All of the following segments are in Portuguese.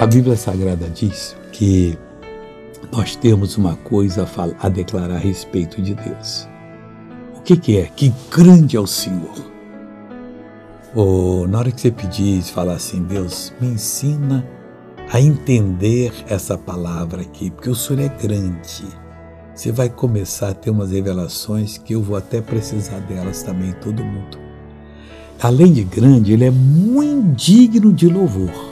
A Bíblia Sagrada diz que nós temos uma coisa a, declarar a respeito de Deus. O que, que é? Que grande é o Senhor. Oh, na hora que você pedir e falar assim, Deus, me ensina a entender essa palavra aqui, porque o Senhor é grande. Você vai começar a ter umas revelações que eu vou até precisar delas também, todo mundo. Além de grande, ele é muito digno de louvor.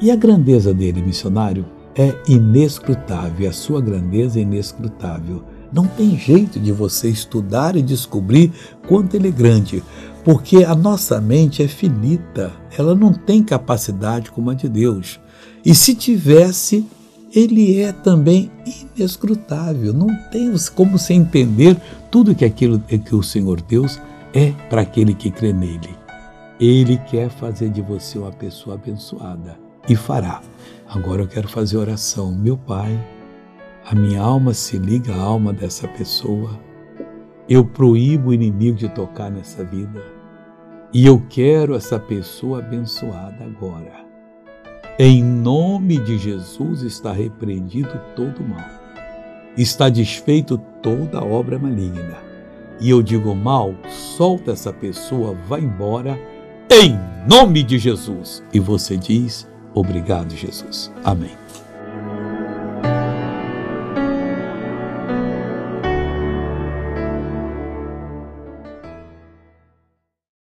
E a grandeza dele, missionário, é inescrutável, a sua grandeza é inescrutável. Não tem jeito de você estudar e descobrir quanto ele é grande, porque a nossa mente é finita, ela não tem capacidade como a de Deus. E se tivesse, ele é também inescrutável. Não tem como você entender tudo que aquilo que o Senhor Deus é para aquele que crê nele. Ele quer fazer de você uma pessoa abençoada e fará. Agora eu quero fazer oração. Meu Pai, a minha alma se liga à alma dessa pessoa. Eu proíbo o inimigo de tocar nessa vida. E eu quero essa pessoa abençoada agora. Em nome de Jesus está repreendido todo mal. Está desfeito toda obra maligna. E eu digo mal, solta essa pessoa, vai embora, em nome de Jesus. E você diz, Obrigado, Jesus. Amém.